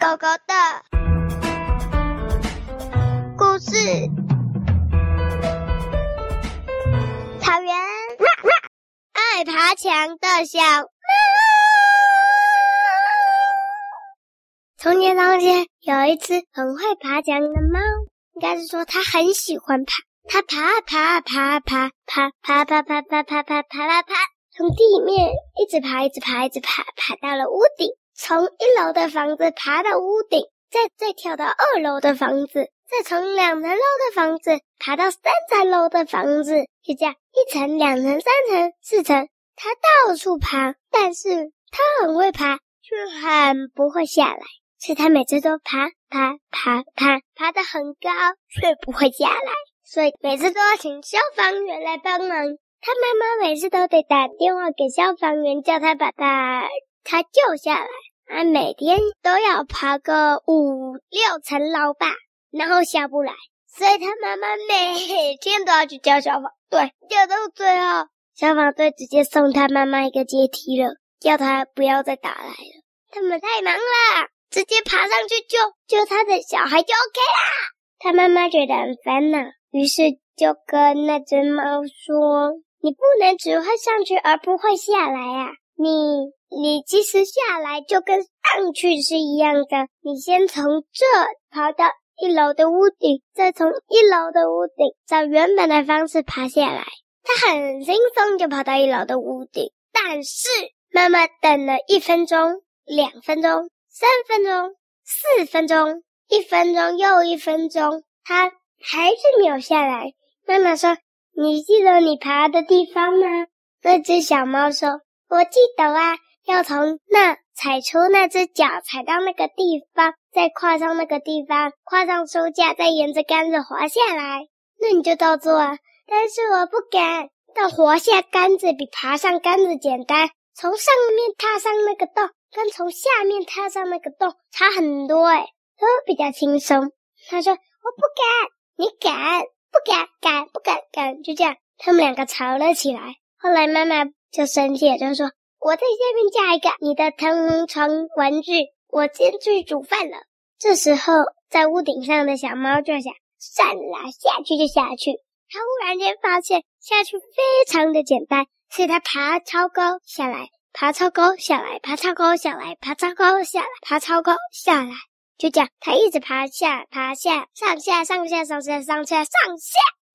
狗狗的故事。草原，爱爬墙的小猫。从前，从前有一只很会爬墙的猫，应该是说它很喜欢爬。它爬啊爬啊爬爬爬爬爬爬爬爬爬爬爬，从地面一直爬，一直爬，一直爬，爬到了屋顶。从一楼的房子爬到屋顶，再再跳到二楼的房子，再从两层楼的房子爬到三层楼的房子，就这样一层、两层、三层、四层，他到处爬。但是他很会爬，却很不会下来，所以他每次都爬爬爬爬，爬得很高，却不会下来，所以每次都要请消防员来帮忙。他妈妈每次都得打电话给消防员，叫他把他他救下来。他每天都要爬个五六层楼吧，然后下不来，所以他妈妈每天都要去叫消防队。叫到最后，消防队直接送他妈妈一个阶梯了，叫他不要再打来了。他们太忙了，直接爬上去救救他的小孩就 OK 啦。他妈妈觉得很烦恼，于是就跟那只猫说：“你不能只会上去而不会下来啊，你。”你其实下来就跟上去是一样的。你先从这爬到一楼的屋顶，再从一楼的屋顶照原本的方式爬下来。他很轻松就跑到一楼的屋顶，但是妈妈等了一分钟、两分钟、三分钟、四分钟，一分钟又一分钟，他还是没有下来。妈妈说：“你记得你爬的地方吗？”那只小猫说：“我记得啊。”要从那踩出那只脚，踩到那个地方，再跨上那个地方，跨上书架，再沿着杆子滑下来。那你就照做啊！但是我不敢。但滑下杆子比爬上杆子简单。从上面踏上那个洞，跟从下面踏上那个洞差很多诶，都比较轻松。他说：“我不敢，你敢？不敢，敢不敢？敢？”就这样，他们两个吵了起来。后来妈妈就生气，就说。我在下面架一个你的弹床玩具，我先去煮饭了。这时候，在屋顶上的小猫就想：算了，下去就下去。它忽然间发现下去非常的简单，所以它爬超高下来，爬超高下来，爬超高下来，爬超高下来，爬超高下来，就这样，它一直爬下爬下，上下上下上下上下上下。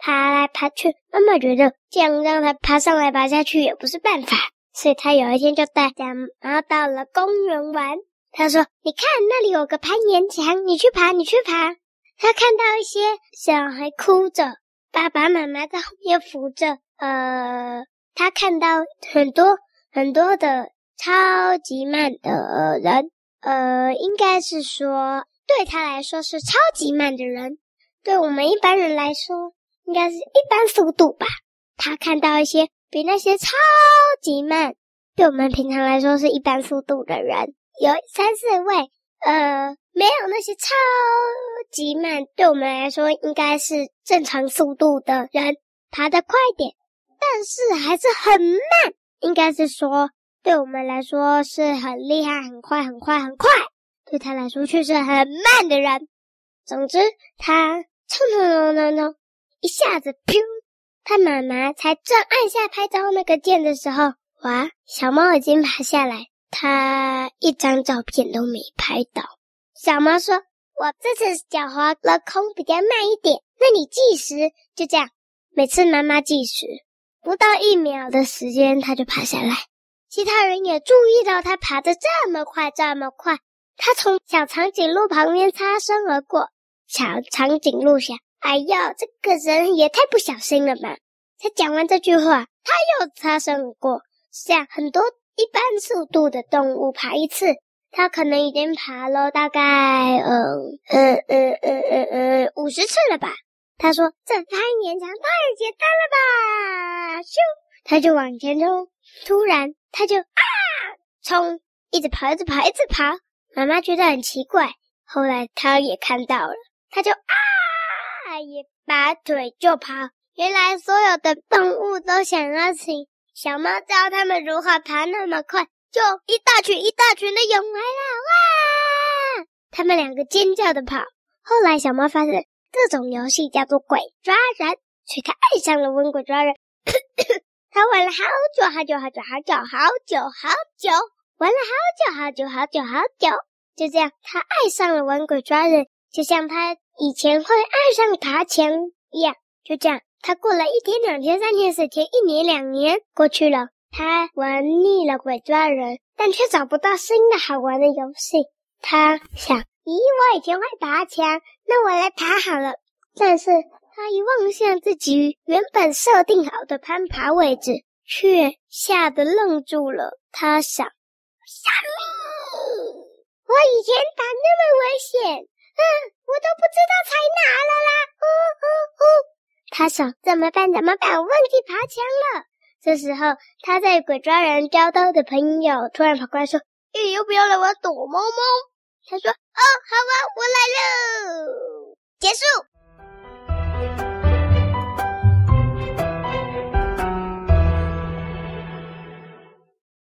爬来爬去，妈妈觉得这样让它爬上来爬下去也不是办法，所以她有一天就带小猫到了公园玩。她说：“你看那里有个攀岩墙，你去爬，你去爬。”她看到一些小孩哭着，爸爸妈妈在后面扶着。呃，她看到很多很多的超级慢的人，呃，应该是说对她来说是超级慢的人，对我们一般人来说。应该是一般速度吧。他看到一些比那些超级慢，对我们平常来说是一般速度的人，有三四位。呃，没有那些超级慢，对我们来说应该是正常速度的人，爬得快点，但是还是很慢。应该是说，对我们来说是很厉害、很快、很快、很快，对他来说却是很慢的人。总之，他冲冲冲冲冲。一下子，砰！他妈妈才正按下拍照那个键的时候，哇！小猫已经爬下来，它一张照片都没拍到。小猫说：“我这次脚滑了空比较慢一点，那你计时。”就这样，每次妈妈计时，不到一秒的时间，它就爬下来。其他人也注意到它爬得这么快，这么快。它从小长颈鹿旁边擦身而过，小长颈鹿想。哎呀，这个人也太不小心了吧！他讲完这句话，他又擦身而过。像很多一般速度的动物爬一次，他可能已经爬了大概嗯嗯嗯嗯嗯嗯五十次了吧。他说：“这攀岩墙太简单了吧！”咻，他就往前冲。突然，他就啊冲，一直跑，一直跑，一直跑。妈妈觉得很奇怪。后来，他也看到了，他就啊也拔腿就跑。原来，所有的动物都想要请小猫教他们如何爬那么快。就一大群一大群的涌来了，哇！他们两个尖叫的跑。后来小猫发现这种游戏叫做鬼抓人，所以他爱上了玩鬼抓人。他玩了好久好久好久好久好久好久，玩了好久好久好久好久。就这样，他爱上了玩鬼抓人，就像他以前会爱上爬墙一样。就这样，他过了一天、两天、三天、四天，一年、两年过去了。他玩腻了鬼抓人，但却找不到新的好玩的游戏。他想：咦，我以前会爬墙，那我来爬好了。但是他一望向自己原本设定好的攀爬位置，却吓得愣住了。他想：什么？我以前爬那么危险，他想：怎么办？怎么办？我忘记爬墙了。这时候，他在鬼抓人交到的朋友突然跑过来说：“哎，要不要来玩躲猫猫？”他说：“哦，好啊，我来喽。”结束。